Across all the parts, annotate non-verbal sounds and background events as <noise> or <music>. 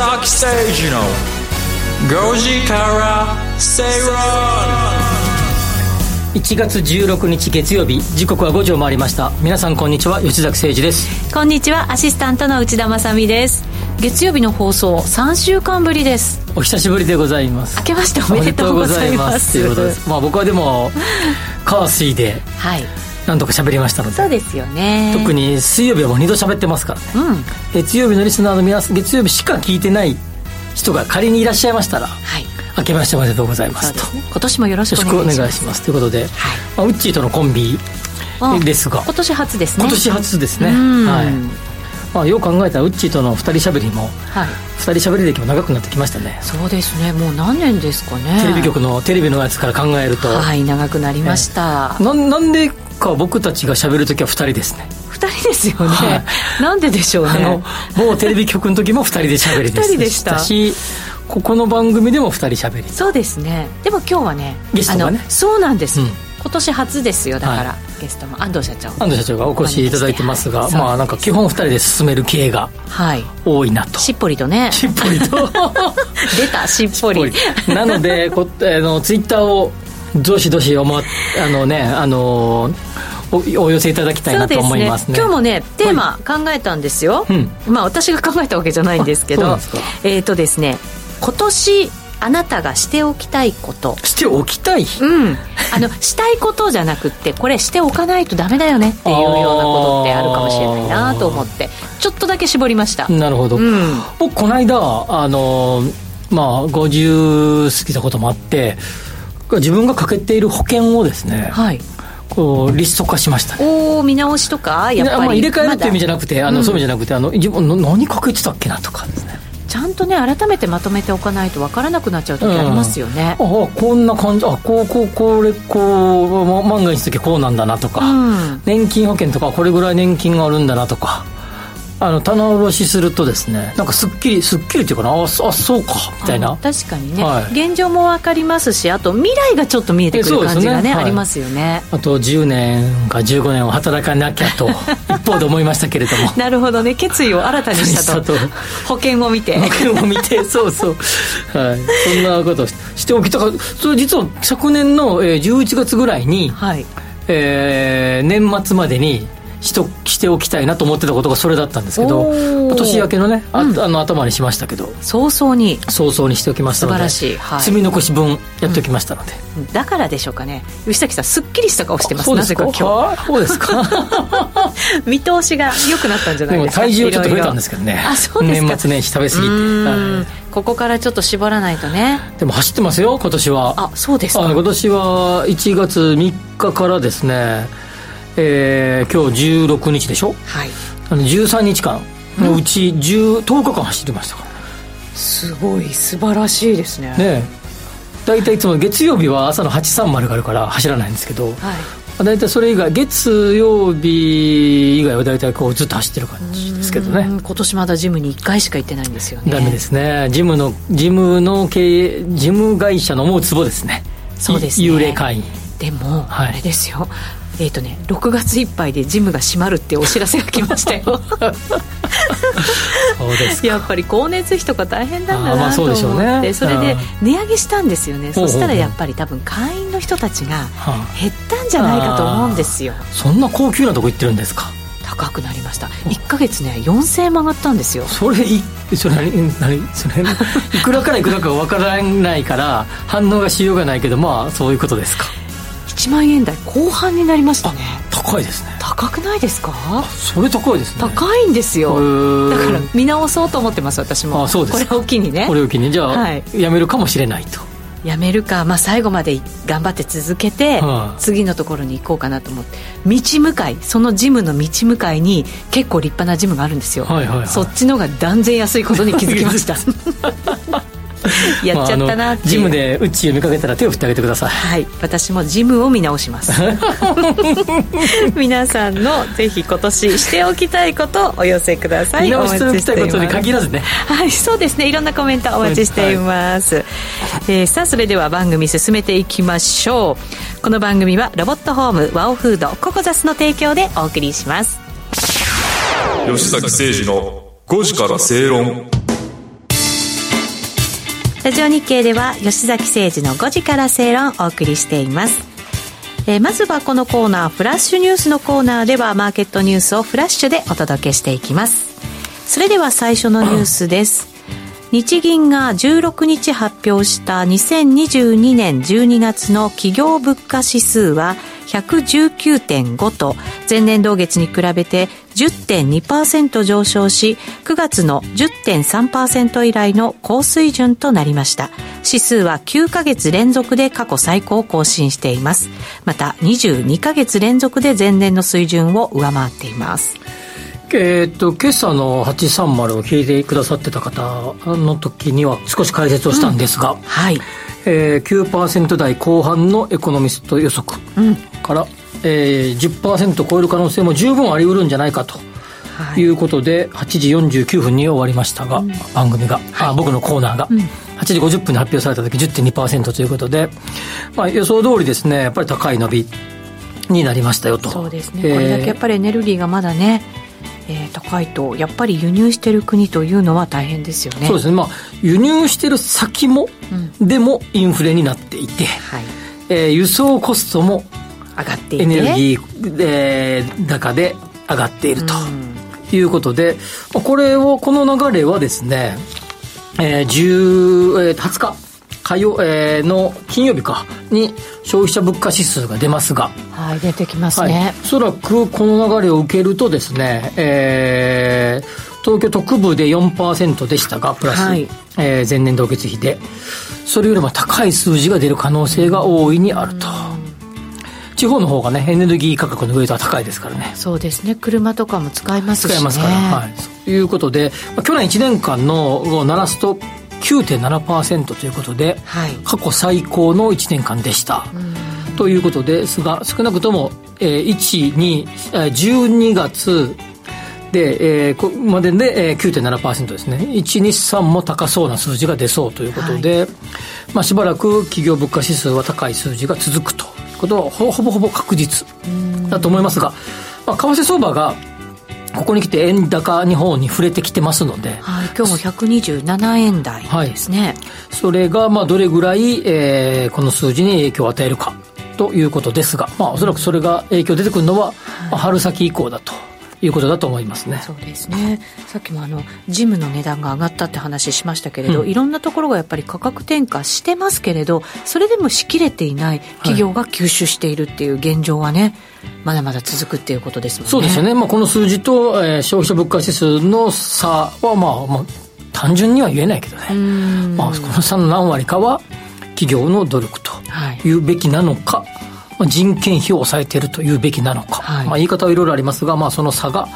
吉崎誠二の5時から正論1月16日月曜日時刻は5時を回りました。皆さんこんにちは。吉崎誠二です。こんにちは。アシスタントの内田まさです。月曜日の放送3週間ぶりです。お久しぶりでございます。明けましておめでとうございます。ということです。まあ僕はでも <laughs> 火水ではいなんとか喋りましたので。そうですよね。特に水曜日はもう2度喋ってますからね、うん、月曜日のリスナーの皆さん月曜日しか聞いてない人が仮にいらっしゃいましたら、はい、明けましておめでとうございますと、ね、今年もよろしくお願いします。ということで、はい。まあ、ウッチーとのコンビですが。今年初ですね。今年初ですね。はい。まあ、よう考えたらウッチーとの2人しゃべりも、はい、2人しゃべり歴も長くなってきましたね。そうですね。もう何年ですかね。テレビ局のテレビのやつから考えると。はい長くなりました、えー、ななんでか僕たちがしゃべる時は2人ですね。2人ですよね、はい、なんででしょうね。あの某テレビ局の時も2人でしゃべりで2人でした。しここの番組でも2人しゃべりそうですね。でも今日はねゲストがね。そうなんです、うん、今年初ですよだから、はい、ゲストも。安藤社長。安藤社長がお越しいただいてますが、はい、まあなんか基本2人で進める系が多いなと、しっぽりとね。しっぽりと。<laughs> 出たしっぽり。なのでこあのツイッターをどしどしおまあのねあのおお寄せいただきたいなと思いますね、ね、今日もねテーマ考えたんですよ、はい、まあ私が考えたわけじゃないんですけどえっ、ー、とですね今年あなたがしておきたいこと。しておきたい？うん。あの <laughs> したいことじゃなくってこれしておかないとダメだよねっていうようなことってあるかもしれないなと思ってちょっとだけ絞りました。なるほど、うん、僕この間あのまあ50過ぎたこともあって自分がかけている保険をですね、はい、こうリスト化しました、ね、おお見直しとか？やっぱり、まあ、入れ替えるっていう意味じゃなくて、あの、そういう意味じゃなくてあの自分何かけてたっけなとかですね。ちゃんとね改めてまとめておかないと分からなくなっちゃう時ありますよね、うん、あこんな感じ。あこうこうこれこう万が一の時こうなんだなとか、うん、年金保険とかこれぐらい年金があるんだなとかあの棚卸しするとですねなんかすっきりすっきりっていうかなああそうかみたいな。確かにね、はい、現状も分かりますしあと未来がちょっと見えてくる感じがね、ね。はい、ありますよね。あと10年か15年を働かなきゃと <laughs> 一方で思いましたけれども。なるほどね。決意を新たにしたと。<laughs> 保険を見て。保険を見て <laughs> そうそう。はい。そんなことしておきたかそれ実は昨年の11月ぐらいに、はい。えー、年末までにしとしておきたいなと思ってたことがそれだったんですけど年明けのねあ、うん、あの頭にしましたけど早々に。早々にしておきましたので素晴らしい、はい、積み残し分やっておきましたので、うん、だからでしょうかね。吉崎さんすっきりした顔してますなぜか？今日。そうですか？<laughs> 見通しが良くなったんじゃないですか？体重ちょっと増えたんですけどね。あそうです年末年始食べ過ぎて。ここからちょっと絞らないとね。でも走ってますよ今年は。あそうですか。今年は1月3日からですねえー、今日16日でしょ、はい、あの13日間のうち 10,、うん、10日間走ってましたから。すごい素晴らしいですね。ね大体いつも月曜日は朝の830があるから走らないんですけど、はい、大体それ以外月曜日以外は大体こうずっと走ってる感じですけどね。今年まだジムに1回しか行ってないんですよね。ダメですね。ジムのジムの経営ジム会社の思うツボですね。そうです、ね、幽霊会員。でも、はい、あれですよえっ、ー、とね6月いっぱいでジムが閉まるってお知らせが来ましたよ。そうですやっぱり光熱費とか大変なんだなと思って、まあそね、それで値上げしたんですよね。そしたらやっぱり多分会員の人たちが減ったんじゃないかと思うんですよ。そんな高級なとこ行ってるんですか？高くなりました。1か月ね4000円も上がったんですよ。それいそれ何何それ <laughs> いくらからいくらか分からないから反応がしようがないけどまあそういうことですか1万円台後半になりましたね。高いですね。高くないですか？それ高いですね。高いんですよ。だから見直そうと思ってます私も。あそうですこれを機にね。これを機に。じゃあ、はい、やめるかもしれないと。やめるか、まあ、最後まで頑張って続けて、はあ、次のところに行こうかなと思って。道向かいそのジムの道向かいに結構立派なジムがあるんですよ、はいはいはい、そっちのが断然安いことに気づきました <laughs> <laughs> やっちゃったなってジムでうちを見かけたら手を振ってあげてください。はい。私もジムを見直します。<laughs> 皆さんのぜひ今年しておきたいことお寄せください。見直しておきたいことに限らずね。はいそうですね。いろんなコメントお待ちしています、はい、えー、さあそれでは番組進めていきましょう。この番組はロボットホームワオフードココザスの提供でお送りします。吉崎誠二の5時から正論ラジオ日経では吉崎誠二の5時から正論をお送りしています。えー、まずはこのコーナーフラッシュニュースのコーナーではマーケットニュースをフラッシュでお届けしていきます。それでは最初のニュースです。日銀が16日発表した2022年12月の企業物価指数は119.5と前年同月に比べて10.2%上昇し9月の10.3%以来の高水準となりました。指数は9ヶ月連続で過去最高を更新しています。また22ヶ月連続で前年の水準を上回っています。えー、っと今朝の830を聞いてくださってた方の時には少し解説をしたんですが、うん、はいえー、9%台後半のエコノミスト予測から、うん、えー、10%超える可能性も十分あり得るんじゃないかと。い。うことで8時49分に終わりましたが、うん、番組が、はい、あ僕のコーナーが、うん、8時50分に発表された時10.2%ということで、まあ、予想通りですねやっぱり高い伸びになりましたよと。そうですね、えー、これだけやっぱりエネルギーがまだねえー、高いとやっぱり輸入している国というのは大変ですよね。そうですね。まあ輸入している先も、うん、でもインフレになっていて、はい。えー、輸送コストも上がってエネルギー、えー、高で上がっているということで、うん、これをこの流れはですね、えー、10えー、20日火曜、えー、の金曜日かに消費者物価指数が出ますが、はい、出てきますね、はい、おそらくこの流れを受けるとですね、えー、東京特部で4%でしたがプラス、はい、えー、前年同月比で。それよりも高い数字が出る可能性が大いにあると。地方の方がねエネルギー価格のウェイトは高いですからね。そうですね。車とかも使いますし、ね、使いますから。はい。ということで、まあ、去年1年間のを鳴らすと9.7%ということで、はい、過去最高の1年間でした。ということですが少なくとも、えー、1、2、12月で、えー、までで、えー、9.7%ですね。1、2、3も高そうな数字が出そうということで、はい、まあしばらく企業物価指数は高い数字が続くということはほぼほぼ確実だと思いますが、まあ、為替相場がここに来て円高日本に触れてきてますので、はい、今日も127円台ですね、はい、それがまあどれぐらい、えー、この数字に影響を与えるかということですが、まあ、おそらくそれが影響出てくるのは、まあ、春先以降だということだと思いますね。そうですね。さっきもあのジムの値段が上がったって話しましたけれど、うん、いろんなところがやっぱり価格転嫁してますけれど、それでもしきれていない企業が吸収しているっていう現状はね。はいまだまだ続くっていうことですね。そうですよね。まあ、この数字と、えー、消費者物価指数の差は、まあ、まあ、単純には言えないけどね。まあ、この差の何割かは、企業の努力というべきなのか、はいまあ、人件費を抑えているというべきなのか、はい、まあ、言い方はいろいろありますが、まあ、その差が、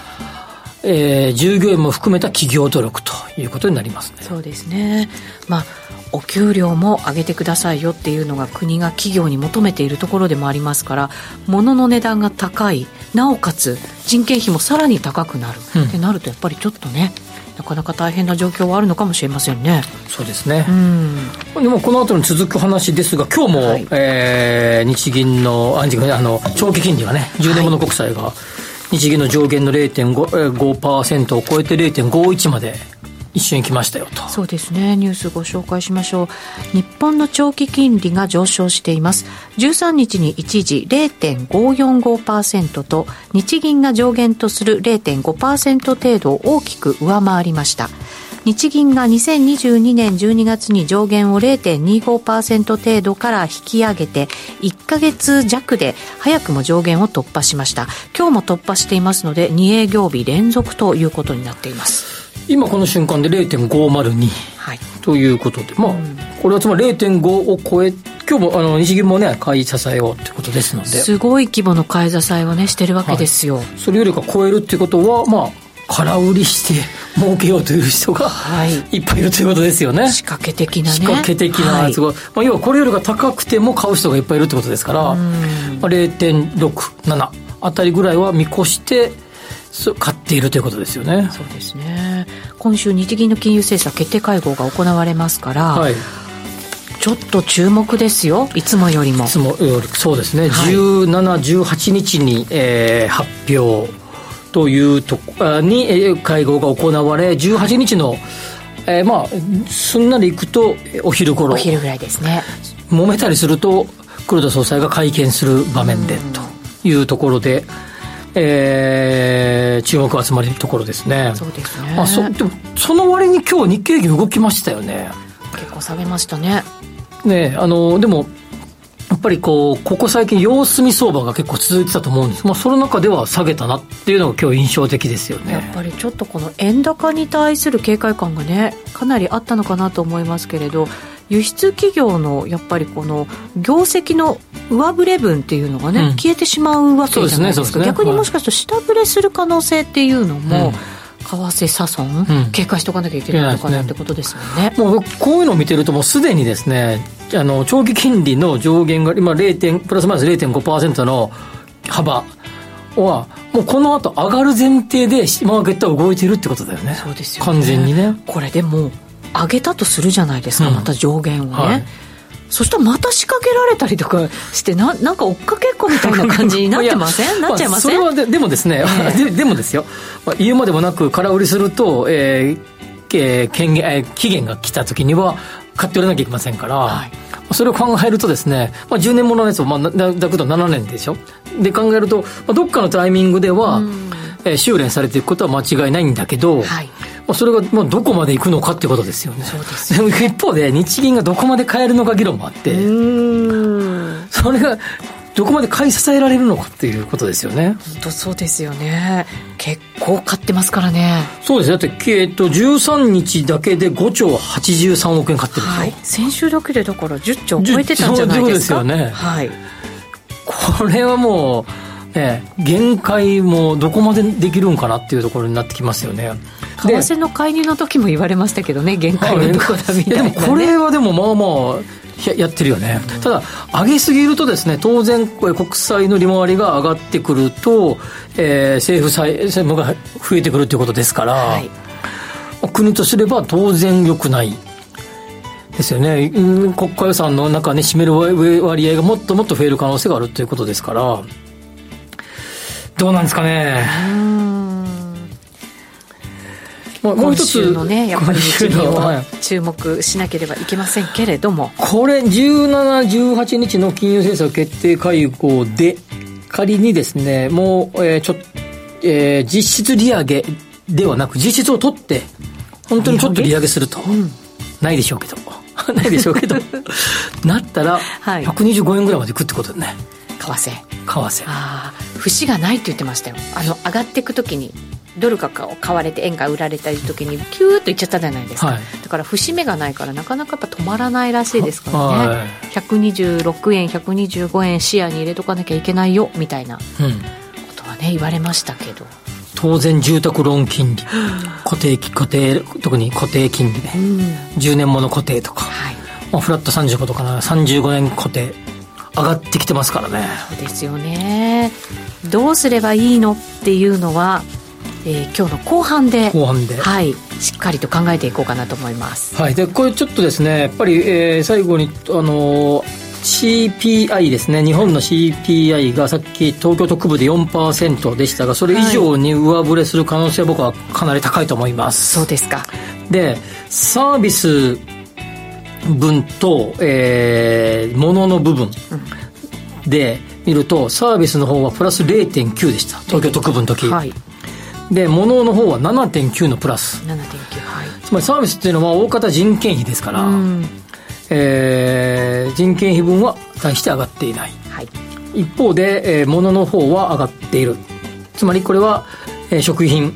えー、従業員も含めた企業努力ということになりますね。そうですね、まあお給料も上げてくださいよっていうのが国が企業に求めているところでもありますから物の値段が高いなおかつ人件費もさらに高くなる、うん、ってなるとやっぱりちょっとねなかなか大変な状況はあるのかもしれませんね。そうですね。うん、でもこの後に続く話ですが、今日も、はい、えー、日銀のああの長期金利はね、10年物国債が、日銀の上限の0.5%を超えて0.51まで一緒に来ましたよと。そうですね。ニュースご紹介しましょう。日本の長期金利が上昇しています。13日に一時0.545%と日銀が上限とする0.5%程度を大きく上回りました。日銀が2022年12月に上限を0.25%程度から引き上げて1か月弱で早くも上限を突破しました。今日も突破していますので2営業日連続ということになっています。今この瞬間で0.502、はい、ということで、まあ、これはつまり0.5を超え今日もあの日銀もね買い支えようということですので。すごい規模の買い支えをねしてるわけですよ、はい、それよりか超えるっていうことはまあ空売りして儲けようという人が、はい、いっぱいいるということですよね。仕掛け的なね。仕掛け的な、はい、すごい、まあ、要はこれよりが高くても買う人がいっぱいいるってことですから、まあ、0.67あたりぐらいは見越して買っているということですよね。そうですね。今週日銀の金融政策決定会合が行われますから、はい、ちょっと注目ですよ。いつもよりも。いつもよりそうですね。はい、17、18日に、えー、発表というとに、えー、会合が行われ、18日のえー、まあすんなりいくとお昼頃お昼ぐらいですね揉めたりすると黒田総裁が会見する場面でというところで、えー、注目が集まるところですねそうですねあそでもその割に今日日経平均動きましたよね結構下げましたねねあのでもやっぱりこう、ここ最近様子見相場が結構続いてたと思うんです。まあ、その中では下げたなっていうのが今日印象的ですよね。やっぱりちょっとこの円高に対する警戒感がね、かなりあったのかなと思いますけれど、輸出企業のやっぱりこの業績の上振れ分っていうのがね、うん、消えてしまうわけじゃないですか、ねね、逆にもしかすると下振れする可能性っていうのも、うん為替差損、うん、警戒しておかなきゃいけないのかなってことですよね。もうこういうのを見てるともうすでにですねあの長期金利の上限が今0プラスマイナス0.5%の幅はもうこの後上がる前提でマーケットは動いてるってことだよね。そうですよ、ね、完全にね。これでも上げたとするじゃないですか、うん、また上限をね、はい。そしたらまた仕掛けられたりとかしてななんか追っかけっこみたいな感じになってません？<laughs> なっちゃいません、まあ、それはででもですね、えー、<laughs> ででもですよ、まあ、言うまでもなく空売りすると、えーえー、権限えー、期限が来た時には買って売らなきゃいけませんから、はい、それを考えるとですね、まあ、10年もののやつを、まあ、だだけど7年でしょ？で考えると、まあ、どっかのタイミングでは、えー、修練されていくことは間違いないんだけど、はいまあ、それがまあどこまで行くのかっていうことですよね。そうですで一方で日銀がどこまで変えるのか議論もあって、それがどこまで買い支えられるのかっていうことですよね。本当そうですよね。結構買ってますからね。そうですだって、えっと、13日だけで5兆83億円買ってるはい。先週だけでだから10兆超えてたんじゃないですか？そうですよね。はい。これはもう、ええ、限界もどこまでできるんかなっていうところになってきますよね。為替の介入の時も言われましたけどね限界はどこだみたいな、ね、でもこれはでもまあまあやってるよね、ただ上げすぎるとですね当然国債の利回りが上がってくると、えー、政府債務が増えてくるということですから、はい、国とすれば当然良くない。ですよね。国家予算の中に占める割合がもっともっと増える可能性があるということですからどうなんですかね。まあ、もう一つのねやっぱり日銀を注目しなければいけませんけれども。これ17、18日の金融政策決定会合で仮にですねもう、えー、ちょえー、実質利上げではなく実質を取って本当にちょっと利上げすると、うん、ないでしょうけど。<laughs> ないでしょうけど。<laughs> なったら125円ぐらいまでいくってことだね為替。為替。ああ節がないって言ってましたよ。あの上がっていく時にドルが買われて円が売られた時にキューッといっちゃったじゃないですか、はい、だから節目がないからなかなかやっぱ止まらないらしいですからね、はい、126円125円視野に入れとかなきゃいけないよみたいなことはね言われましたけど。当然住宅ローン金利。<gasps> 固定固定特に固定金利ね、うん、10年もの固定とか、はい。まあ、フラット35とかな35年固定上がってきてますからね。そうですよね。どうすればいいのっていうのはえー、今日の後半で後半で、はい、しっかりと考えていこうかなと思います。はい、でこれちょっとですねやっぱり、えー、最後にあのー CPI ですね。日本の CPI がさっき東京特部で4%でしたがそれ以上に上振れする可能性は僕はかなり高いと思います、はい、そうですか。でサービス分と、えー、物の部分で見るとサービスの方はプラス0.9でした。東京特部の時、はい。で物の方は7.9のプラス。7.9はい。つまりサービスっていうのは大方人件費ですから、うん、えー、人件費分は大して上がっていない、はい、一方で、えー、物の方は上がっている。つまりこれは、えー、食品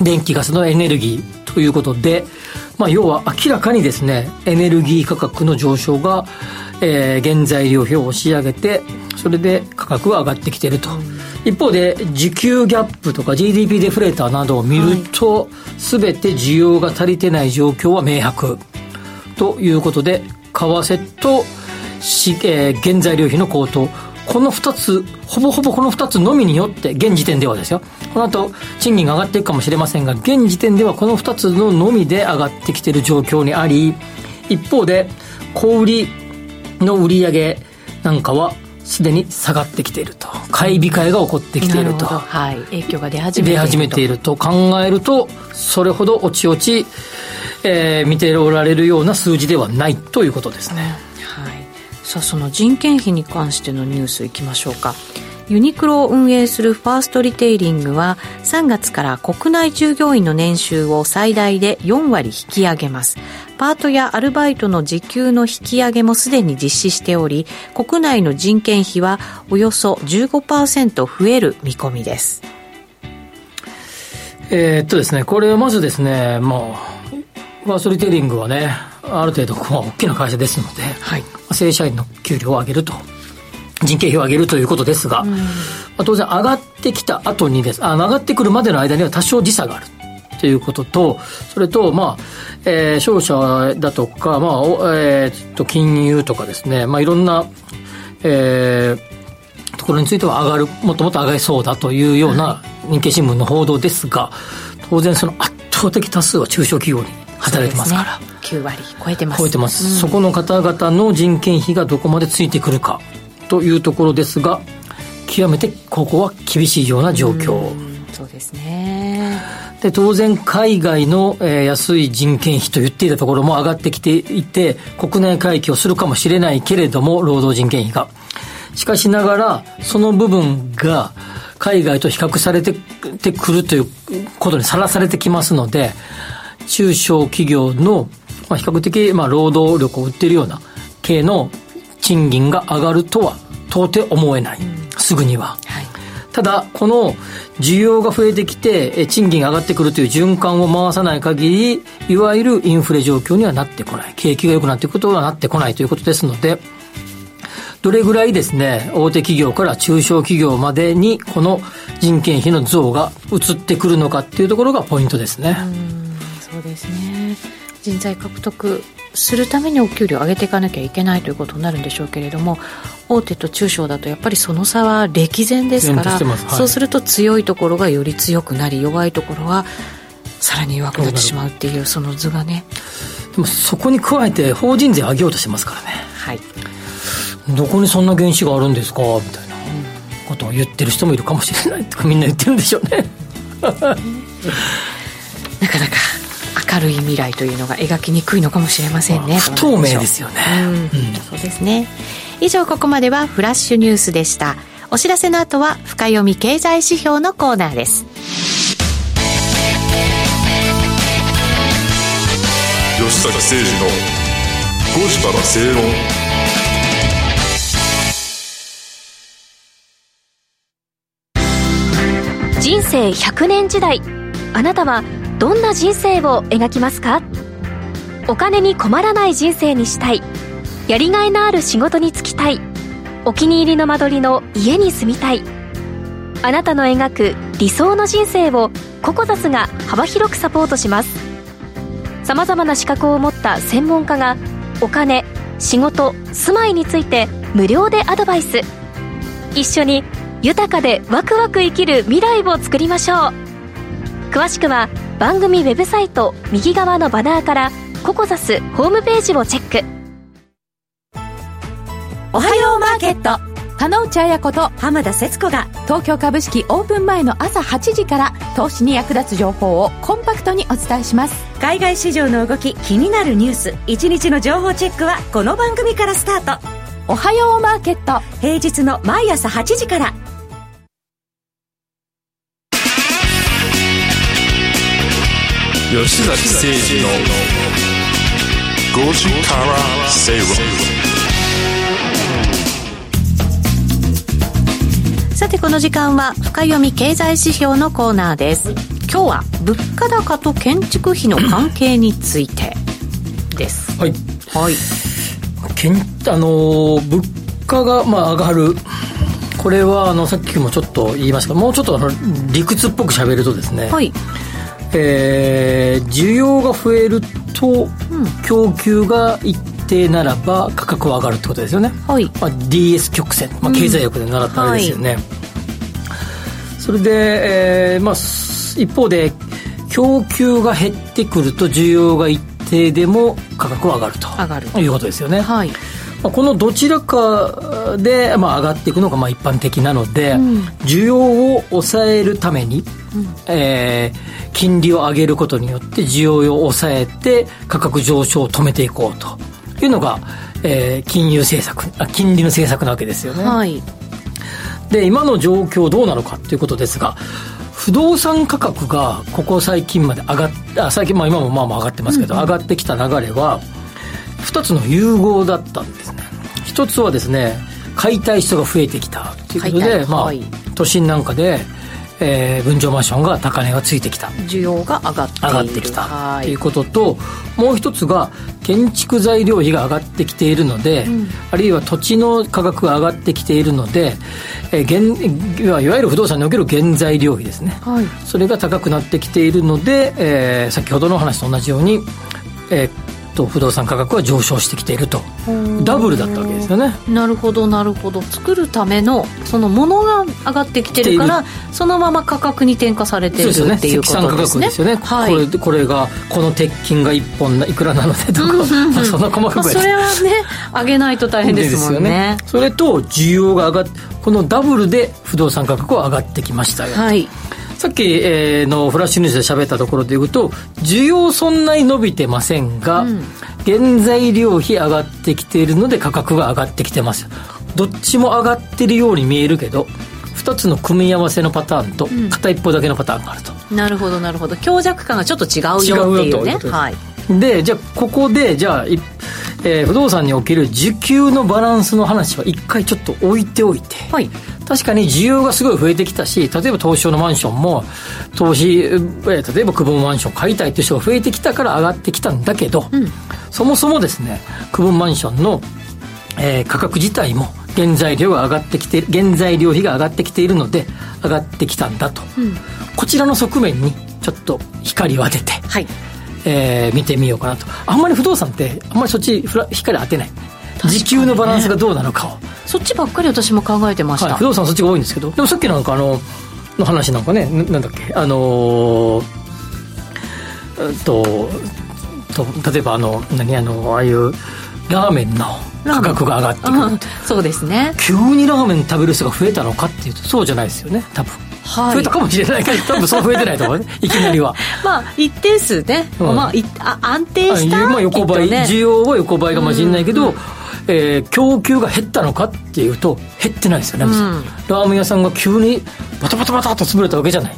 電気ガスのエネルギーということで、まあ、要は明らかにですねエネルギー価格の上昇が、えー、原材料費を押し上げてそれで価格が上がってきていると、うん。一方で需給ギャップとか GDP デフレーターなどを見ると、はい、全て需要が足りてない状況は明白。ということで為替とし、えー、原材料費の高騰この2つほぼほぼこの2つのみによって現時点ではですよ。この後賃金が上がっていくかもしれませんが現時点ではこの2つののみで上がってきている状況にあり一方で小売りの売り上げなんかはすでに下がってきていると。買い控えが起こってきていると。はい。影響が出始めている出始めていると。考えるとそれほどおちおち、えー、見ておられるような数字ではないということですね、はい、さあその人件費に関してのニュースいきましょうかユニクロを運営するファーストリテイリングは3月から国内従業員の年収を最大で4割引き上げます。パートやアルバイトの時給の引き上げもすでに実施しており、国内の人件費はおよそ15%増える見込みです。え、っとですね、これはまずですね、もう、ファーストリテイリングはね、ある程度、大きな会社ですので、はい、正社員の給料を上げると。人件費を上げるということですが、うん、まあ、当然上がってきた後にです。あ上がってくるまでの間には多少時差がある。ということとそれとまあ、えー、商社だとか、まあえー、と金融とかですね、まあ、いろんな、えー、ところについては上がるもっともっと上がりそうだというような日経新聞の報道ですが当然その圧倒的多数は中小企業に働いてますから。9割超えてます。超えてます、うん、そこの方々の人件費がどこまでついてくるか。というところですが極めてここは厳しいような状況。そうですね。で当然海外の、えー、安い人件費と言っていたところも上がってきていて国内回帰をするかもしれないけれども労働人件費が。しかしながらその部分が海外と比較されててくるということにさらされてきますので中小企業の、まあ、比較的、まあ、労働力を売っているような系の賃金が上がるとは到底思えない、すぐには、はい、ただこの需要が増えてきて賃金が上がってくるという循環を回さない限りいわゆるインフレ状況にはなってこない。景気が良くなっていくことはなってこないということですのでどれぐらいですね大手企業から中小企業までにこの人件費の増が移ってくるのかっていうところがポイントですね。そうですね人材獲得するためにお給料を上げていかなきゃいけないということになるんでしょうけれども大手と中小だとやっぱりその差は歴然ですから、はい、そうすると強いところがより強くなり弱いところはさらに弱くなってしまうっていうその図がねでもそこに加えて法人税上げようとしてますからねはいどこにそんな原資があるんですかみたいなことを言ってる人もいるかもしれないとかみんな言ってるんでしょうねなかなか明るい未来というのが描きにくいのかもしれませんね。不透明ですよね、うん、そうですね。以上ここまではフラッシュニュースでした。お知らせの後は深読み経済指標のコーナーです。吉坂誠二の5時から正論。人生100年時代。あなたはどんな人生を描きますか？お金に困らない人生にしたい。やりがいのある仕事に就きたい。お気に入りの間取りの家に住みたい。あなたの描く理想の人生をココザスが幅広くサポートします。さまざまな資格を持った専門家がお金仕事住まいについて無料でアドバイス。一緒に豊かでワクワク生きる未来を作りましょう。詳しくは番組ウェブサイト右側のバナーからココザスホームページをチェック。おはようマーケット。加納内彩子と浜田節子が東京株式オープン前の朝8時から投資に役立つ情報をコンパクトにお伝えします。海外市場の動き気になるニュース一日の情報チェックはこの番組からスタート。おはようマーケット。平日の毎朝8時から吉崎誠二の5時から正論さてこの時間は深読み経済指標のコーナーです。今日は物価高と建築費の関係についてです。はい、はい、けんあの物価がまあ上がる。これはあのさっきもちょっと言いましたがもうちょっとあの理屈っぽく喋るとですね、はいえー、需要が増えると、供給が一定ならば価格は上がるってことですよね、はい。まあ、DS 曲線、まあ、経済学で習ったあれですよね、うんはい、それで、えーまあ、一方で供給が減ってくると需要が一定でも価格は上がると。上がる。いうことですよね、はい。まこのどちらかで、まあ、上がっていくのがまあ一般的なので、うん、需要を抑えるために、うん、えー、金利を上げることによって需要を抑えて価格上昇を止めていこうと。いうのが、えー、金融政策あ金利の政策なわけですよね。はい、で今の状況どうなのかということですが不動産価格がここ最近まで上がってあ最近まあ今もまあまあ上がってますけど、うんうん、上がってきた流れは2つの融合だったんですね。一つはですね買いたい人が増えてきた。ということで、まあ、都心なんかで、えー、分譲マンションが高値がついてきた。需要が上がって上がってきた。ということともう一つが建築材料費が上がってきているので、うん、あるいは土地の価格が上がってきているので、えー、現いわゆる不動産における原材料費ですね、はい、それが高くなってきているので、えー、先ほどの話と同じように、えー、と不動産価格は上昇してきていると。ダブルだったわけですよね。なるほどなるほど。作るためのそのものが上がってきてるからそのまま価格に転嫁されてるっていうことですね。ですよね、はい、これこれがこの鉄筋が1本いくらなのでとか、まあ、その細かく、まあ、それはね上げないと大変ですもんね。ね。それと需要が上がっこのダブルで不動産価格は上がってきましたよ。はいさっき、えー、のフラッシュニュースで喋ったところでいうと需要そんなに伸びてませんが、うん、原材料費上がってきているので価格が上がってきてますどっちも上がってるように見えるけど2つの組み合わせのパターンと片一方だけのパターンがあると、うん、なるほどなるほど。強弱感がちょっと違うよっていうね。はい。でじゃあここでじゃあ、えー、不動産における需給のバランスの話は一回ちょっと置いておいて、はい、確かに需要がすごい増えてきたし、例えば東証のマンションも、投資、えー、例えば久保マンション買いたいっていう人が増えてきたから上がってきたんだけど、うん、そもそもですね、久保マンションの、えー、価格自体も原材料が上がってきて原材料費が上がってきているので上がってきたんだと、うん、こちらの側面にちょっと光を当てて、はいえー、見てみようかなと。あんまり不動産ってあんまりそっち光当てない。時給のバランスがどうなのかを。そっちばっかり私も考えてました、はい、不動産そっちが多いんですけど。でもさっきなんかあのの話なんかねなんだっけ？あのー、とと例えばあの何あのああいうラーメンの価格が上がってくる、うん、そうですね。急にラーメン食べる人が増えたのかっていうとそうじゃないですよね多分はい、増えたかもしれないけど <laughs> 多分そう増えてないと思うね。いきなりは。まあ一定数ね、うん、まあ、あ安定した、まあ、横ばい、ね、需要は横ばいかもしれないけど、うんうんえー、供給が減ったのかっていうと減ってないですよね、うん、ラーメン屋さんが急にバタバタバタと潰れたわけじゃない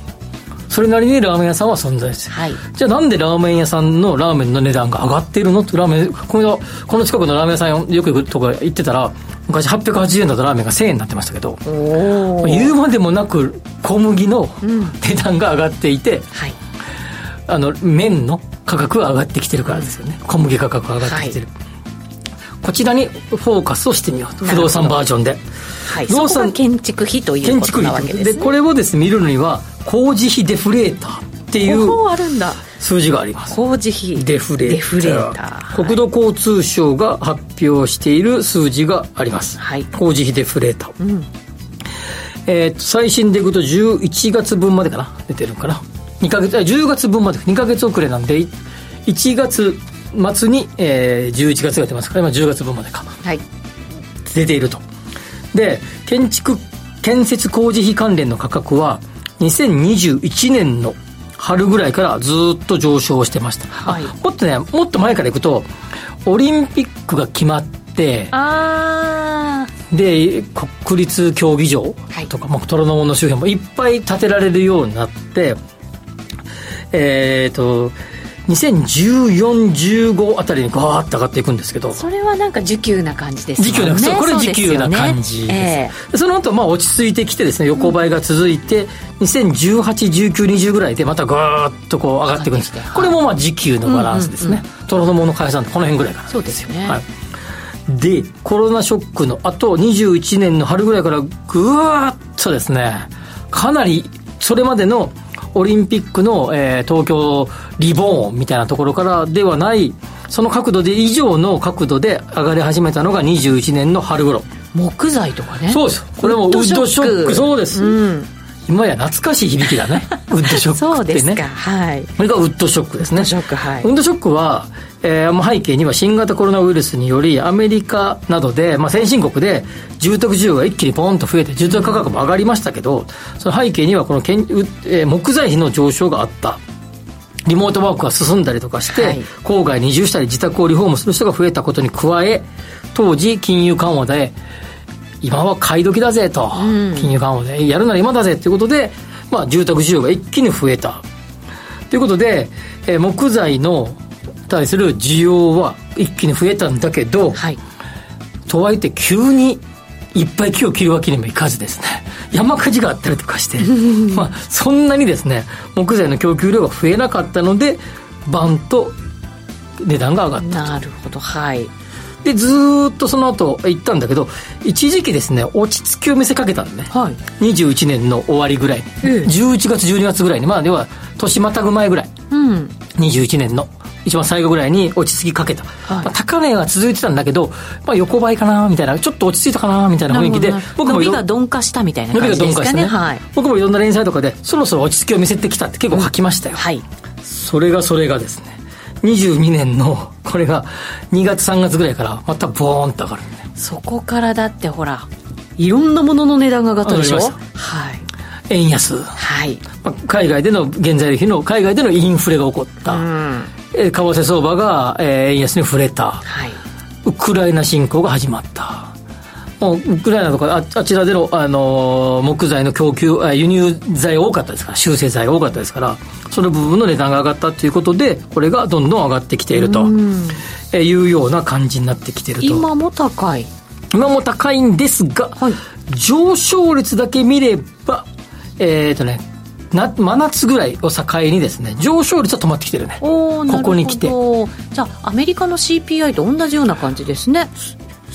それなりにラーメン屋さんは存在する、はい、じゃあなんでラーメン屋さんのラーメンの値段が上がっているの？ってラーメンこのこの近くのラーメン屋さんよく行くとか行ってたら昔880円だったラーメンが1000円になってましたけど言うまでもなく小麦の値段が上がっていて、うんはい、あの麺の価格が上がってきてるからですよね。小麦価格が上がってきてる、はいこちらにフォーカスをしてみようと。不動産バージョンで、はい、不動産建築費ということなわけです、ね、でこれをですね見るのには工事費デフレーターっていう数字があります。工事費。デフレーター。国土交通省が発表している数字があります、はい、工事費デフレーター、うん。えー、最新でいくと11月分までかな。出てるかな。2か月10月分まで。2か月遅れなんで1月末に、えー、11月が出ますから今10月分までか、はい、出ていると。で建築建設工事費関連の価格は2021年の春ぐらいからずっと上昇してました、はい、もっとねもっと前からいくとオリンピックが決まってで国立競技場とか、はい、虎ノ門の周辺もいっぱい建てられるようになってえっ、ー、と201415あたりにガーッと上がっていくんですけど。それはなんか需給な感じですね。需給なそうこれ需給な感じです、ねえ。ー、その後まあ落ち着いてきてですね横ばいが続いて、うん、20181920ぐらいでまたガーッとこう上がっていくんです、はい、これもまあ需給のバランスですね、虎ノ門の解散この辺ぐらいからそうですよね、はい。でコロナショックのあと21年の春ぐらいからぐわっとですねかなりそれまでのオリンピックの、えー、東京リボーンみたいなところからではないその角度で以上の角度で上がり始めたのが21年の春頃。木材とかね。そうです。これもウッドショック。そうです、うん、今や懐かしい響きだね。<laughs> ウッドショックってね。そうですか。はい。これがウッドショックですね。ウッドショックはい。ウッドショックはえー、背景には新型コロナウイルスによりアメリカなどで、まあ、先進国で住宅需要が一気にポンと増えて住宅価格も上がりましたけどその背景にはこのけん、えー、木材費の上昇があった。リモートワークが進んだりとかして、はい、郊外に移住したり自宅をリフォームする人が増えたことに加え当時金融緩和で今は買い時だぜと、うん、金融緩和でやるなら今だぜということで、まあ、住宅需要が一気に増えた。ということで、えー、木材の対する需要は一気に増えたんだけど、はい、とはいって急にいっぱい木を切るわけにもいかずですね。<laughs> 山火事があったりとかして <laughs> まあそんなにですね木材の供給量が増えなかったのでバンと値段が上がったなるほど。はいでずっとその後行ったんだけど一時期ですね落ち着きを見せかけたんね、はい、21年の終わりぐらい。に、え。え、11月12月ぐらいにまあでは年またぐ前ぐらい、うん、21年の一番最後ぐらいに落ち着きかけた、はい、まあ、高値は続いてたんだけど、まあ、横ばいかなみたいなちょっと落ち着いたかなみたいな雰囲気で僕も伸びが鈍化したみたいな感じですかね。伸びが鈍化してね、はい、僕もいろんな連載とかでそろそろ落ち着きを見せてきたって結構書きましたよ、うん、はい、それがそれがですね22年のこれが2月3月ぐらいからまたボーンと上がる。そこからだってほらいろんなものの値段が上がったでしょ？はい。円安、はい。まあ、海外での原材料費の海外でのインフレが起こった、うん、為替相場が、えー、円安に触れた、はい、ウクライナ侵攻が始まったウクライナとかああちらでの、あのー、木材の供給輸入材多かったですから修正材多かったですからその部分の値段が上がったということでこれがどんどん上がってきているというような感じになってきていると。今も高い。今も高いんですが、はい、上昇率だけ見ればえっ、ー、とねな真夏ぐらいを境にですね上昇率は止まってきてるね。ここに来て。じゃあアメリカの CPI と同じような感じですね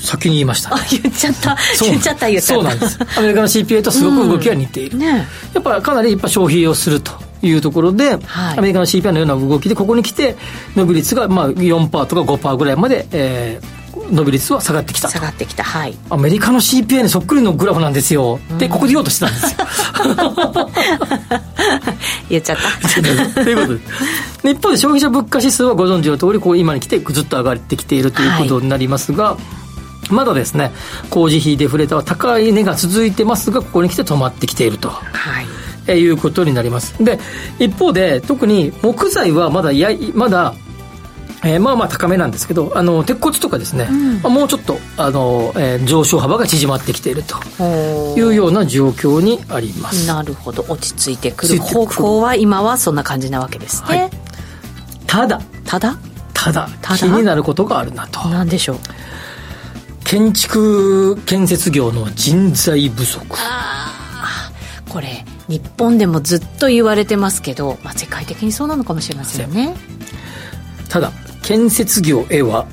先に言いました、ね、言っちゃった。言っちゃった言った。そうなんです。<laughs> アメリカの CPI とすごく動きが似ている、うん。ね、やっぱかなりやっぱ消費をするというところで、はい、アメリカの CPI のような動きでここに来て伸び率がまあ4%とか5%ぐらいまで、えー、伸び率は下がってきた下がってきた。はい。アメリカの CPI にそっくりのグラフなんですよ、うん、でここで言おうとしてたんですよ。<laughs> 言っちゃった。ということで。一方で消費者物価指数はご存知の通りこう今に来てずっと上がってきているということになりますが、はいまだですね工事費デフレーターは高い値が続いてますがここに来て止まってきていると。はい。えいうことになります。で一方で特に木材はまだやまだえー、まあまあ高めなんですけどあの鉄骨とかですね、うん、まあ、もうちょっとあの、えー、上昇幅が縮まってきているというような状況にあります。なるほど。落ち着いてくる方向は今はそんな感じなわけですね、はい、ただ。ただ？ただ。気になることがあるなと。何でしょう？建築建設業の人材不足。ああこれ日本でもずっと言われてますけど、まあ、世界的にそうなのかもしれませんね。ただ建設業へは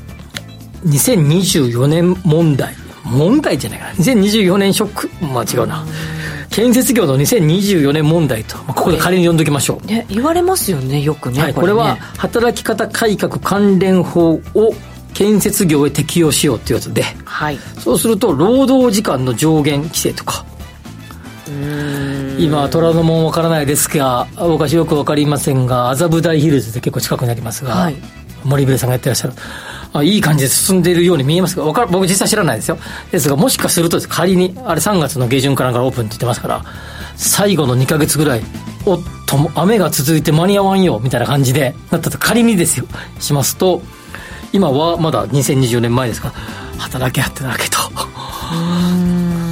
2024年問題。問題じゃないかな。2024年ショック。まあ違うな。建設業の2024年問題と、まあ、ここで仮に読んどきましょう、ね、言われますよねよくね、はい、これは働き方改革関連法を建設業へ適用しようっていうやつで、はい、そうすると労働時間の上限規制とか。今虎ノ門わからないですが僕はよく分かりませんが麻布台ヒルズで結構近くになりますが、はい、森部さんがやってらっしゃる。あいい感じで進んでいるように見えますがか僕実際知らないですよ。ですがもしかすると仮にあれ3月の下旬からからオープンって言ってますから最後の2か月ぐらいおっと雨が続いて間に合わんよみたいな感じでなったと仮にですよ。しますと今はまだ2024年前ですか。ら働け働けと。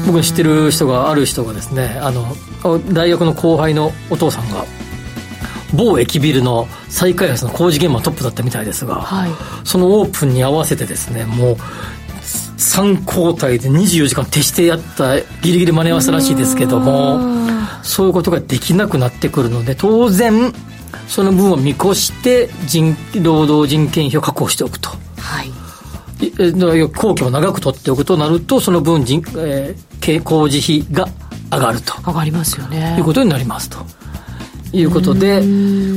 僕知ってる人がある人がですねあの大学の後輩のお父さんが某駅ビルの再開発の工事現場トップだったみたいですが、はい、そのオープンに合わせてですねもう3交代で24時間徹してやったギリギリ間に合わせたらしいですけどもそういうことができなくなってくるので当然その分を見越して人労働人件費を確保しておくと。はい。工期を長く取っておくとなるとその分人、えー、工事費が上がると。上がりますよね。いうことになりますと。いうことで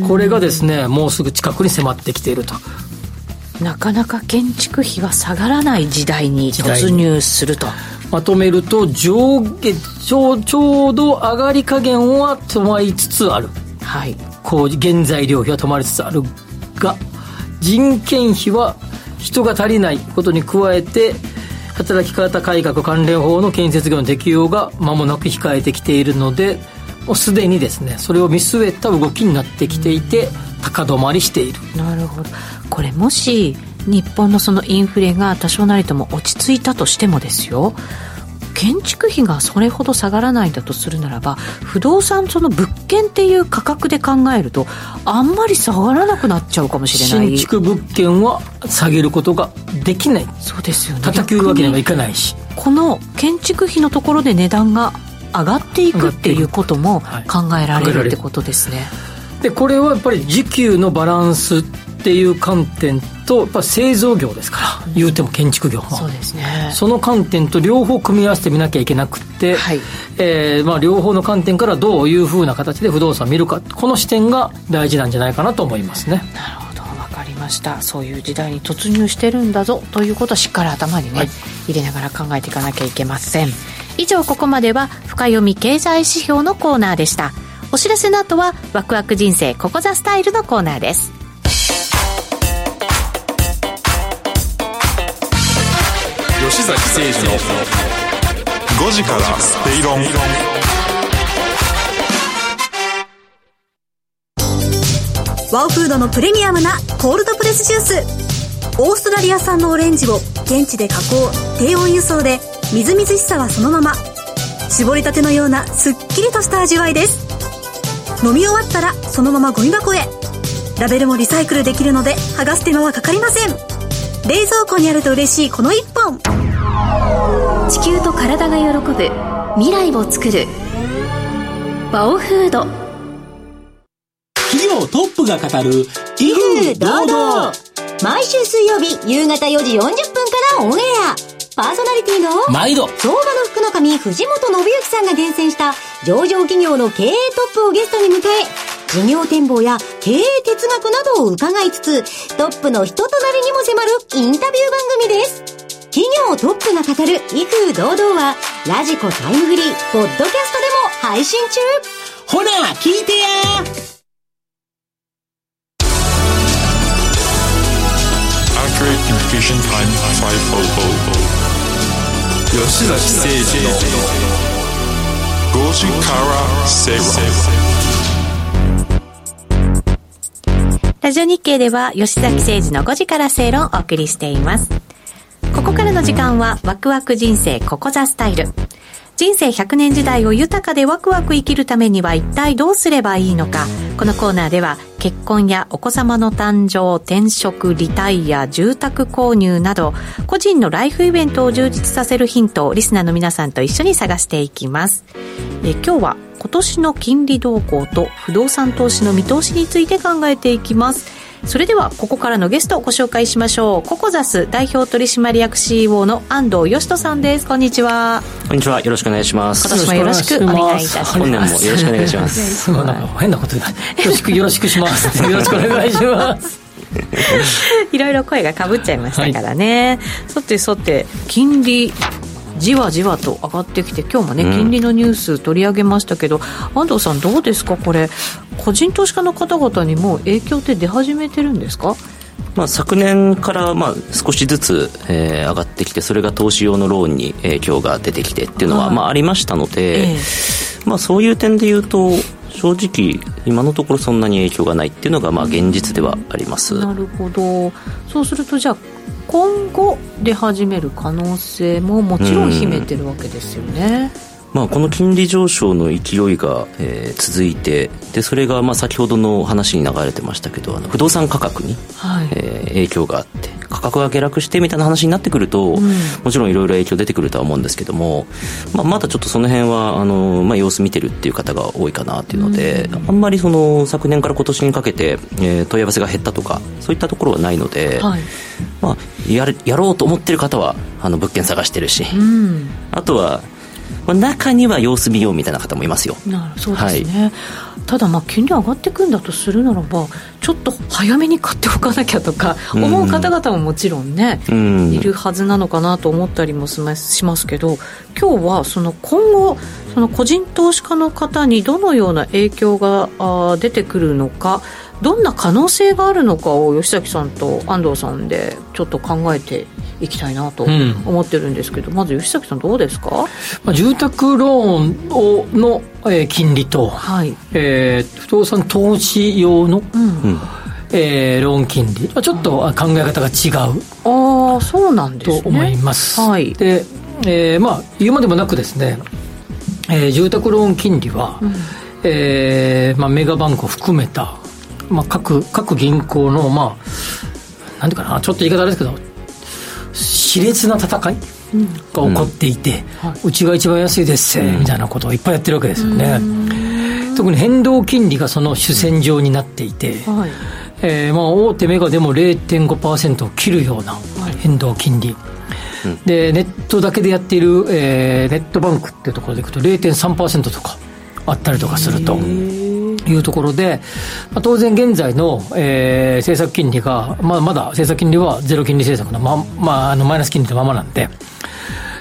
これがですねもうすぐ近くに迫ってきていると。なかなか建築費は下がらない時代に突入すると。まとめると上下ちょちょうど上がり加減は止まりつつある。はい工事原材料費は止まりつつあるが人件費は人が足りないことに加えて働き方改革関連法の建設業の適用が間もなく控えてきているのでもうすでにですねそれを見据えた動きになってきていて、高止まりしている。なるほど。これもし日本のそのインフレが多少なりとも落ち着いたとしてもですよ建築費がそれほど下がらないんだとするならば不動産その物件っていう価格で考えるとあんまり下がらなくなっちゃうかもしれない。新築物件は下げることができない。そうですよね。叩き売るわけにはいかないし。この建築費のところで値段が上がっていくっていうことも考えられるってことですね、でこれはやっぱり需給のバランスっていう観点とやっぱ製造業ですから言うても建築業もそうですね。その観点と両方組み合わせてみなきゃいけなくて、はい。えーまあ、両方の観点からどういうふうな形で不動産を見るかこの視点が大事なんじゃないかなと思いますね。なるほど。分かりました。そういう時代に突入してるんだぞということをしっかり頭にね、はい、入れながら考えていかなきゃいけません。以上ここまでは深読み経済指標のコーナーでした。お知らせの後はワクワク人生ここザスタイルのコーナーです崎誠二の5時からスペイロン。ワオフードのプレミアムなコールドプレスジュース。オーストラリア産のオレンジを現地で加工。低温輸送でみずみずしさはそのまま。絞りたてのようなすっきりとした味わいです。飲み終わったらそのままゴミ箱へ。ラベルもリサイクルできるので剥がす手間はかかりません。冷蔵庫にあると嬉しいこの一本。地球と体が喜ぶ未来を作る。バオフード。企業トップが語る威風堂々。毎週水曜日夕方4時40分からオンエア。パーソナリティの毎度。相場の福の神藤本信之さんが厳選した上場企業の経営トップをゲストに迎え事業展望や経営哲学などを伺いつつ、トップの人となりにも迫るインタビュー番組です。企業トップが語る威風堂々は、ラジコタイムフリー、ポッドキャストでも配信中。ほら、聞いてや。吉崎誠二の5時から正論ラジオ日経では吉崎誠二の5時から正論をお送りしています。ここからの時間はワクワク人生ここザスタイル。人生100年時代を豊かでワクワク生きるためには一体どうすればいいのか。このコーナーでは結婚やお子様の誕生、転職、リタイア、住宅購入など個人のライフイベントを充実させるヒントをリスナーの皆さんと一緒に探していきます。え今日は今年の金利動向と不動産投資の見通しについて考えていきますそれではここからのゲストをご紹介しましょう。ココザス代表取締役 CEO の安藤義人さんです。こんにちは。こんにちは。よろしくお願いします。今年もよろしくお願いいたします。本年もよろしくお願いします。変なこと言うよろしくよろしくします。よろしくお願いします。<laughs> いろいろ声がかぶっちゃいましたからね、はい、さてさて金利じわじわと上がってきて今日もね、金利のニュース取り上げましたけど安藤さんどうですか？これ個人投資家の方々にも影響って出始めてるんですか？まあ、昨年からまあ少しずつ、えー、上がってきてそれが投資用のローンに影響が出てきてっていうのは、まあ、ありましたので、えー、まあ、そういう点で言うと正直今のところそんなに影響がないっていうのがまあ現実ではあります、なるほど。そうするとじゃあ今後出始める可能性ももちろん秘めてるわけですよね。まあ、この金利上昇の勢いが、えー、続いてでそれがまあ先ほどの話に流れてましたけどあの不動産価格に、はい、えー、影響があって価格が下落してみたいな話になってくると、うん、もちろんいろいろ影響出てくるとは思うんですけども、まあ、まだちょっとその辺はあの、まあ、様子見てるっていう方が多いかなっていうので、うん、あんまりその昨年から今年にかけて、えー、問い合わせが減ったとかそういったところはないので、はい、まあ、ややろうと思ってる方はあの物件探してるし、うん、あとはまあ、中には様子見ようみたいな方もいますよ。なるそうですね、はい、ただまあ金利上がっていくんだとするならばちょっと早めに買っておかなきゃとか思う方々ももちろんね、うん、いるはずなのかなと思ったりもしますけど今日はその今後その個人投資家の方にどのような影響が出てくるのかどんな可能性があるのかを吉崎さんと安藤さんでちょっと考えていきたいなと思ってるんですけど、うん、まず吉崎さんどうですか、まあ、住宅ローンをの、えー、金利と、はい。えー、不動産投資用の、うん。えー、ローン金利、まあ、ちょっと考え方が違う、ああそうなんです、ね、と思います、はい、で、えー、まあ言うまでもなくですね、えー、住宅ローン金利は、うん、えー、まあ、メガバンクを含めた、まあ、各各銀行のまあなんていうかなちょっと言い方ですけど熾烈な戦いが起こっていて、うん。ちが一番安いですみたいなことをいっぱいやってるわけですよね。特に変動金利がその主戦場になっていて、はい。えーまあ、大手メガでも0.5%を切るような変動金利、はい、でネットだけでやっている、えー、ネットバンクっていうところでいくと0.3%とかあったりとかすると。いうところで、まあ、当然現在の、えー、政策金利が、まあ、まだ政策金利はゼロ金利政策のま、まあ、あのマイナス金利のままなんで、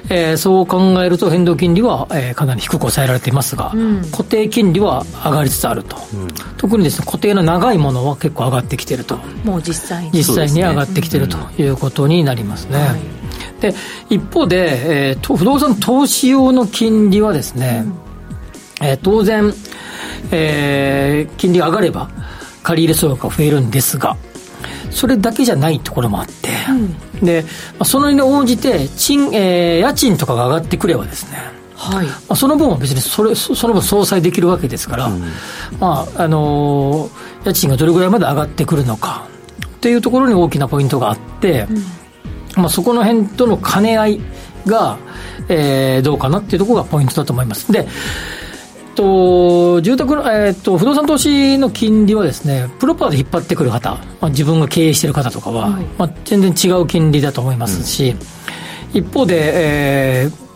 えー、そう考えると変動金利は、えー、かなり低く抑えられていますが、うん、固定金利は上がりつつあると、うん、特にですね固定の長いものは結構上がってきてると。もう実際に。実際に上がってきてるということになりますね、はい、で一方で、えー、不動産投資用の金利はですね、うん、えー、当然、えー、金利が上がれば借り入れ総額が増えるんですがそれだけじゃないところもあって、うん、で、まあ、そのに応じて賃、えー、家賃とかが上がってくればですね、はい。まあ、その分は別にそれその分相殺できるわけですから、うん、まああのー、家賃がどれぐらいまで上がってくるのかっていうところに大きなポイントがあって、うん、まあ、そこの辺との兼ね合いが、えー、どうかなっていうところがポイントだと思います。でと、住宅の、えー、っと、不動産投資の金利はですね、プロパーで引っ張ってくる方、まあ、自分が経営している方とかは、はい、まあ、全然違う金利だと思いますし、うん、一方で、えー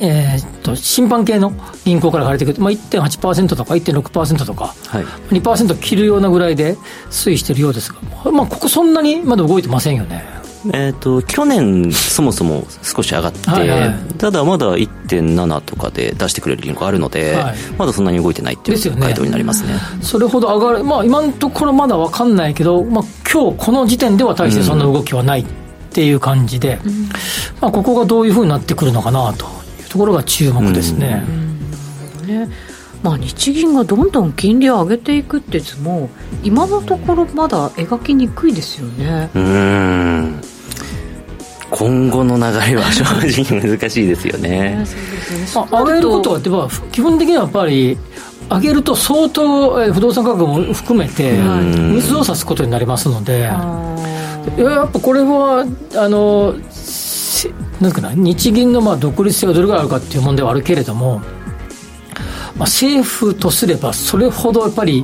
えー、っと審判系の銀行から借りてくると、まあ、1.8%とか1.6%とか、はい、2%切るようなぐらいで推移しているようですが、まあ、ここそんなにまだ動いてませんよね。えーと、去年、そもそも少し上がって、はいはい、ただまだ1.7とかで出してくれる銀行あるので、はい、まだそんなに動いてないっていう回答になりますね、ね、それほど上がる、まあ、今のところまだ分かんないけど、まあ今日この時点では大してそんな動きはないっていう感じで、うん、まあ、ここがどういうふうになってくるのかなというところが注目ですね。うん、ねまあ、日銀がどんどん金利を上げていくって図も今のところまだ描きにくいですよね。うん。今後の流れは正直難しいですよね。まあ、上げることはまあ基本的にはやっぱり上げると相当、え不動産価格も含めて水を差すことになりますのでやっぱこれはあのなんかな日銀のまあ独立性がどれぐらいあるかっていう問題はあるけれどもまあ、政府とすればそれほどやっぱり、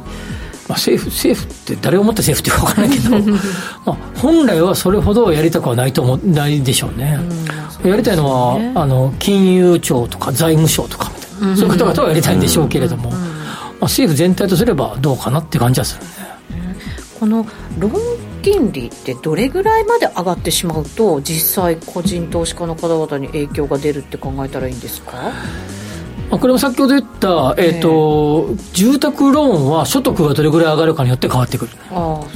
まあ、政府政府って誰をもって政府って分からないけど <laughs> まあ本来はそれほどやりたくはないと思ないでしょうね、うん、やりたいのは、ね、あの金融庁とか財務省とかみたいな、うん、そういう方々はやりたいんでしょうけれども、まあ、政府全体とすればどうかなって感じはするね。このローン金利ってどれぐらいまで上がってしまうと実際個人投資家の方々に影響が出るって考えたらいいんですか？まあ、これも先ほど言った、えーと、住宅ローンは所得がどれぐらい上がるかによって変わってくる。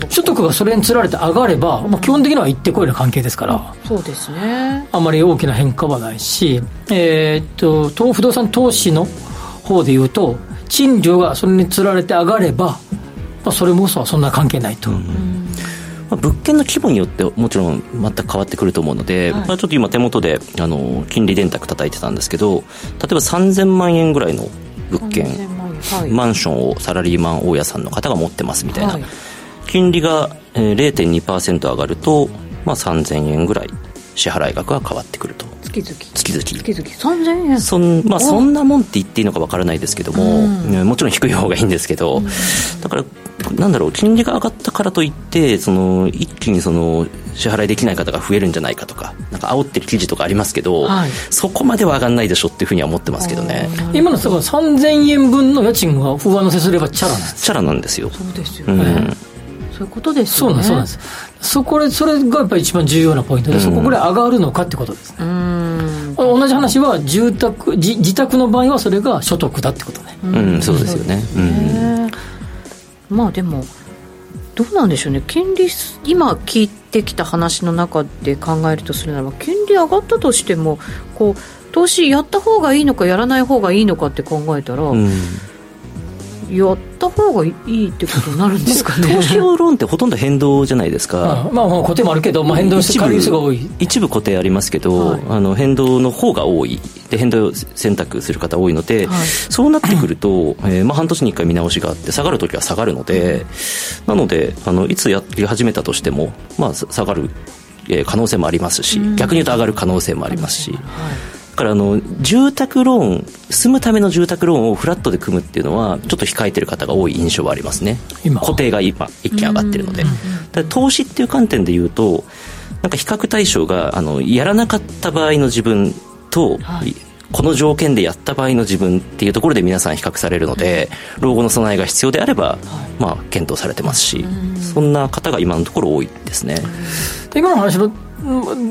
所得がそれにつられて上がれば、まあ、基本的には一定こいの関係ですから、そうですね。あまり大きな変化はないし、えーと、不動産投資の方でいうと賃料がそれにつられて上がれば、まあ、それもそんな関係ないと。うんまあ、物件の規模によってもちろん全く変わってくると思うので、はい、まあ、ちょっと今手元であの金利電卓叩いてたんですけど例えば3000万円ぐらいの物件、はい、マンションをサラリーマン大家さんの方が持ってますみたいな、はい、金利が0.2%上がると、まあ、3000円ぐらい支払い額が変わってくると月々。月々。月々。3000円。そん,、まあ、そんなもんって言っていいのかわからないですけども、うん、もちろん低い方がいいんですけど、うん、だからなんだろう金利が上がったからといってその一気にその支払いできない方が増えるんじゃないかとかなんか煽ってる記事とかありますけど、はい、そこまでは上がらないでしょっていうふうには思ってますけどね。今のところ3000円分の家賃が不安のせすればチャラなんチャラなんですよ。そうですよね、うん。そういうことですよね。そうなんです。そこで、それがやっぱり一番重要なポイントで、うん、そこぐらい上がるのかってことですね。同じ話は、住宅、自自宅の場合はそれが所得だってことね。うん、そうですよね。うん、まあでも、どうなんでしょうね金利今聞いてきた話の中で考えるとするならば金利上がったとしてもこう投資やった方がいいのかやらない方がいいのかって考えたら、うんやった方がいいってことになるんですかね。投資用ローンってほとんど変動じゃないですか、まあ、まあ固定もあるけど、まあ、変動してる人が多い。一部固定ありますけど、はい、あの変動の方が多い。で変動を選択する方多いので、はい、そうなってくると、えーまあ、半年に1回見直しがあって下がるときは下がるので、なのであのいつやり始めたとしても、まあ、下がる可能性もありますし、逆に言うと上がる可能性もありますし、はいからあの住宅ローン住むための住宅ローンをフラットで組むっていうのはちょっと控えてる方が多い印象はありますね。固定が今一気に上がってるので。投資っていう観点で言うとなんか比較対象があのやらなかった場合の自分と、はい、この条件でやった場合の自分っていうところで皆さん比較されるので老後の備えが必要であれば、まあ、検討されてますしそんな方が今のところ多いですね。今の話の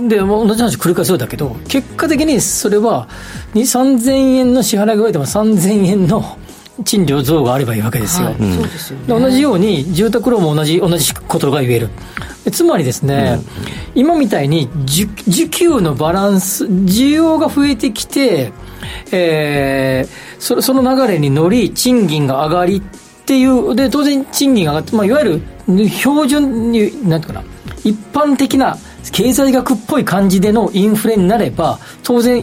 で同じ話繰り返すようだけど結果的にそれは3000円の支払いが言われても3000円の賃料増があればいいわけですよ。はいうん、同じように住宅ローンも同じ同じことが言える。つまりですね、うん、今みたいに需給のバランス、需要が増えてきて、えー、そその流れに乗り、賃金が上がりっていう、で、当然賃金が上がって、まあ、いわゆる標準に、なんていうかな、一般的な経済学っぽい感じでのインフレになれば、当然、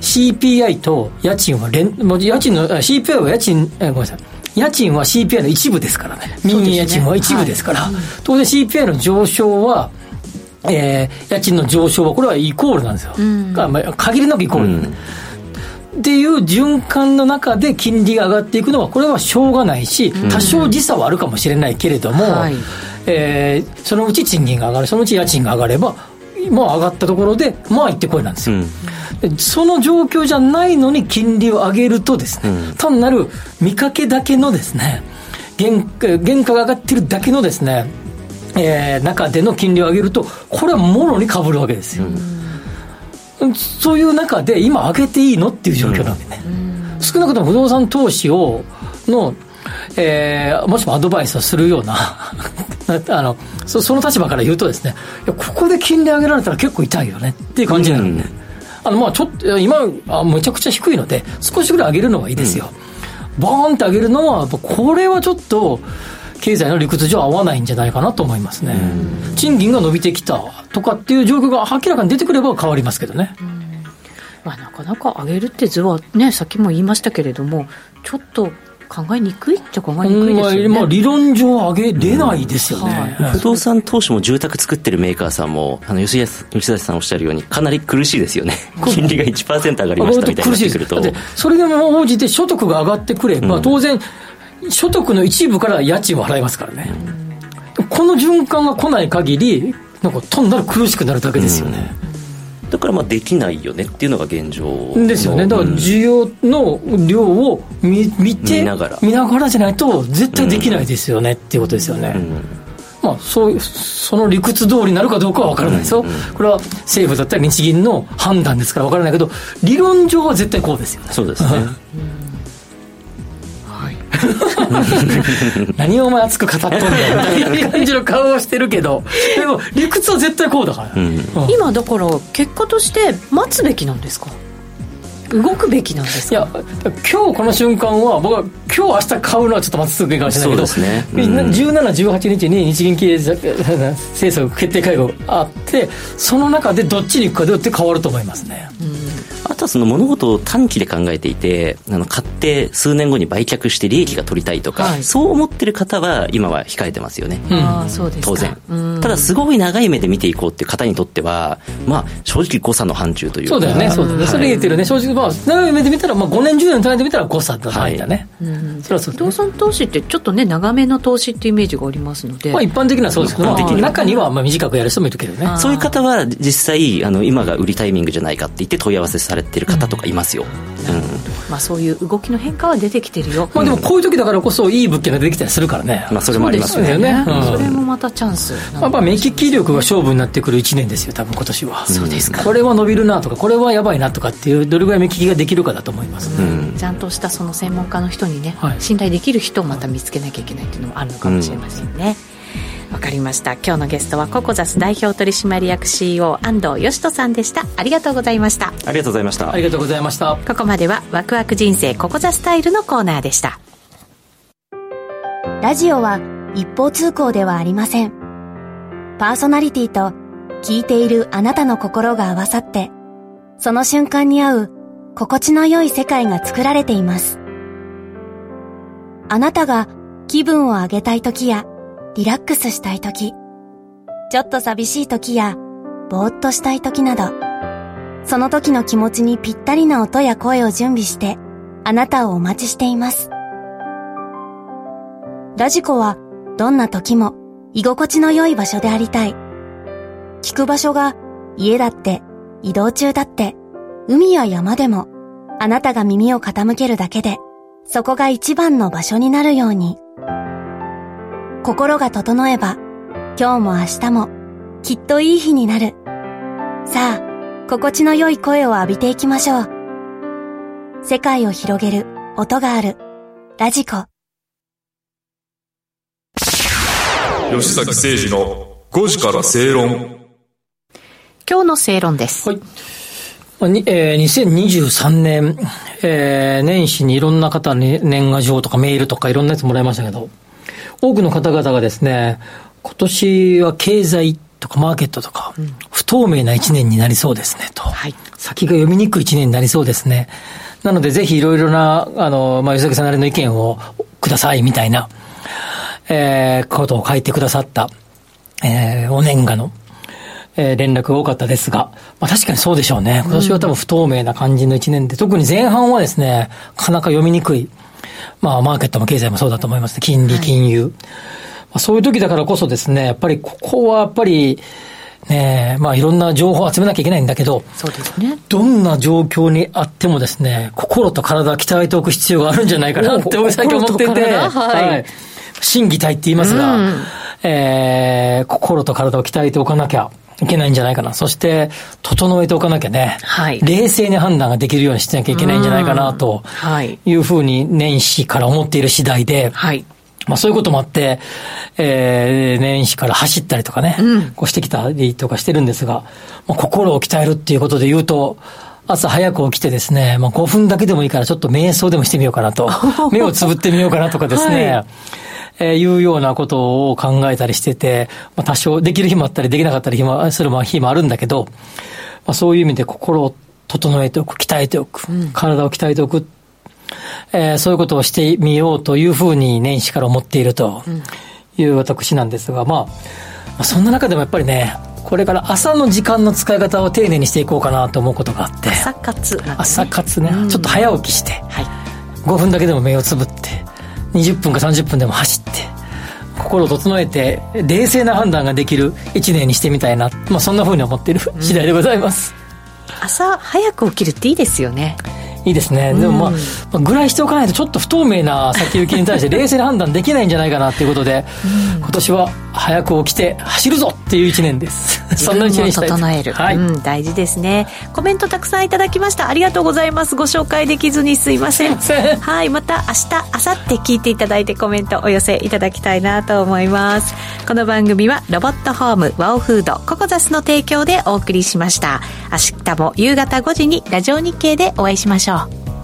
CPI と家賃は連、もう家賃の、CPI は家賃、えごめんなさい。家賃は CPI の一部ですからね。民営家賃は一部ですから。はい、当然 CPI の上昇は、えー、家賃の上昇はこれはイコールなんですよ。うん、まあ、限りなくイコール、うんっていう循環の中で金利が上がっていくのはこれはしょうがないし多少時差はあるかもしれないけれども、うんはいえー、そのうち賃金が上がる、そのうち家賃が上がれば、まあ上がったところで、まあ行ってこいなんですよ。うん、その状況じゃないのに金利を上げるとですね、うん、単なる見かけだけのですね、原原価が上がってるだけのですね、えー、中での金利を上げると、これはもろにかぶるわけですよ。うん、そういう中で、今上げていいのっていう状況なんでね。少なくとも不動産投資を、のえー、もしもアドバイスをするような <laughs> あのそその立場から言うとですねここで金利上げられたら結構痛いよねっていう感じになるんで、うん、あのまあちょっと今あめちゃくちゃ低いので少しぐらい上げるのはいいですよ、うん、ボーンって上げるのはこれはちょっと経済の理屈上合わないんじゃないかなと思いますね、うん、賃金が伸びてきたとかっていう状況が明らかに出てくれば変わりますけどね、まあ、なかなか上げるって図はねさっきも言いましたけれどもちょっと考えにくいっちゃ考えにくいですよね、まあ、理論上上げれないですよね、うん。はい、不動産投資も住宅作ってるメーカーさんもあの吉吉田さんおっしゃるようにかなり苦しいですよね。金利が1%上がりましたみたいに？なってくると。それでも応じて所得が上がってくれば、うん、当然所得の一部から家賃を払いますからね、うん、この循環が来ない限りなんか単なる苦しくなるだけですよね、だからまあできないよねっていうのが現状ですよね。だから需要の量を見見て見ながら。見ながらじゃないと絶対できないですよね、っていうことですよね、まあ、そうその理屈通りになるかどうかは分からないですよ、これは政府だったり日銀の判断ですから分からないけど理論上は絶対こうですよね。そうですね <laughs> <laughs> 何をお前熱く語っとんだよみたいな感じの顔をしてるけど。でも理屈は絶対こうだから、うん、今だから結果として待つべきなんですか？動くべきなんですか？いや今日この瞬間は僕は今日明日買うのはちょっと待つべきかもしれないけどそうですね、うん、1718日に日銀経営政策決定会合あってその中でどっちに行くかでって変わると思いますね、うん。あとはその物事を短期で考えていてあの買って数年後に売却して利益が取りたいとか、はい、そう思ってる方は今は控えてますよね、うん、当然。ただすごい長い目で見ていこうっていう方にとってはまあ正直誤差の範疇というそうだよねそうだね、はい、それ言ってるね。正直まあ長い目で見たら、まあ、5年10年単位で見たら誤差の範囲だね、はい、うん、それはそう、ね、不動産投資ってちょっとね長めの投資っていうイメージがありますので、まあ、一般的にはそうですけど、まあ、中にはまあ短くやる人もいるけどね。そういう方は実際あの今が売りタイミングじゃないかって言って問い合わせされてる方とかいますよ、まあ、そういう動きの変化は出てきてるよ、まあ、でもこういう時だからこそいい物件が出てきたりするからね、まあ、それもありますよね。それもまたチャンスやっぱ目利き力が勝負になってくる1年ですよ多分今年は。そうですか。これは伸びるなとかこれはやばいなとかっていうどれぐらい目利きができるかだと思います、ちゃんとしたその専門家の人にね、信頼できる人をまた見つけなきゃいけないっていうのもあるのかもしれませんね、わかりました。今日のゲストはココザス代表取締役 CEO 安藤義人さんでした。ありがとうございました。ありがとうございました。ありがとうございました。ここまではワクワク人生ココザスタイルのコーナーでしたラジオは一方通行ではありません。パーソナリティと聞いているあなたの心が合わさってその瞬間に合う心地の良い世界が作られています。あなたが気分を上げたい時やリラックスしたい時、ちょっと寂しい時やぼーっとしたい時など、その時の気持ちにぴったりな音や声を準備してあなたをお待ちしています。ラジコはどんな時も居心地の良い場所でありたい。聞く場所が家だって移動中だって海や山でもあなたが耳を傾けるだけでそこが一番の場所になるように。心が整えば、今日も明日もきっといい日になる。さあ、心地の良い声を浴びていきましょう。世界を広げる音がある。ラジコ。吉崎誠二の5時から正論。今日の正論です。はい。にえー、2023年、えー、年始にいろんな方に年賀状とかメールとかいろんなやつもらいましたけど、多くの方々がですね、今年は経済とかマーケットとか、不透明な一年になりそうですねと。はい、先が読みにくい一年になりそうですね。なのでぜひいろいろな、あの、まあ、吉崎さんなりの意見をくださいみたいな、えー、ことを書いてくださった、えー、お年賀のえー、連絡が多かったですが、まあ確かにそうでしょうね。今年は多分不透明な感じの一年で、特に前半はですね、なかなか読みにくい。まあマーケットも経済もそうだと思いますね。金利、金融。はい、まあ、そういう時だからこそですね、やっぱりここはやっぱり、ねまあいろんな情報を集めなきゃいけないんだけど、そうですね。どんな状況にあってもですね、心と体を鍛えておく必要があるんじゃないかなって最近思ってて、はい、はい。心技体って言いますが、うん、えー、心と体を鍛えておかなきゃいけないんじゃないかな。そして、整えておかなきゃね、はい、冷静に判断ができるようにしてなきゃいけないんじゃないかな、と。い。うふうに年始から思っている次第で、はい、まあそういうこともあって、えー、年始から走ったりとかね、うん、こうしてきたりとかしてるんですが、まあ、心を鍛えるっていうことで言うと、朝早く起きてですね、まあ5分だけでもいいからちょっと瞑想でもしてみようかなと、<laughs> 目をつぶってみようかなとかですね、はいえー、いうようなことを考えたりしてて、まあ、多少できる日もあったりできなかったり日もする日もあるんだけど、まあ、そういう意味で心を整えておく、鍛えておく、うん、体を鍛えておく、えー、そういうことをしてみようというふうに年始から思っているという私なんですが、まあ、そんな中でもやっぱりね、これから朝の時間の使い方を丁寧にしていこうかなと思うことがあって。朝活、ね、朝活ね、うん、ちょっと早起きして、はい、5分だけでも目をつぶって、20分か30分でも走って心を整えて冷静な判断ができる1年にしてみたいな、まあ、そんなふうに思っている次第でございます、うん、朝早く起きるっていいですよね。いいですね、でもまあ、まあ、ぐらいしておかないとちょっと不透明な先行きに対して冷静な判断できないんじゃないかなっていうことで、うん、今年は早く起きて走るぞっていう一年です。そんな一年整える、はい、うん、大事ですね。コメントたくさんいただきました。ありがとうございます。ご紹介できずにすいません。はいまた明日明後日聞いていただいてコメントお寄せいただきたいなと思います。この番組はロボットホームワオフードココザスの提供でお送りしました。明日も夕方5時にラジオ日経でお会いしましょう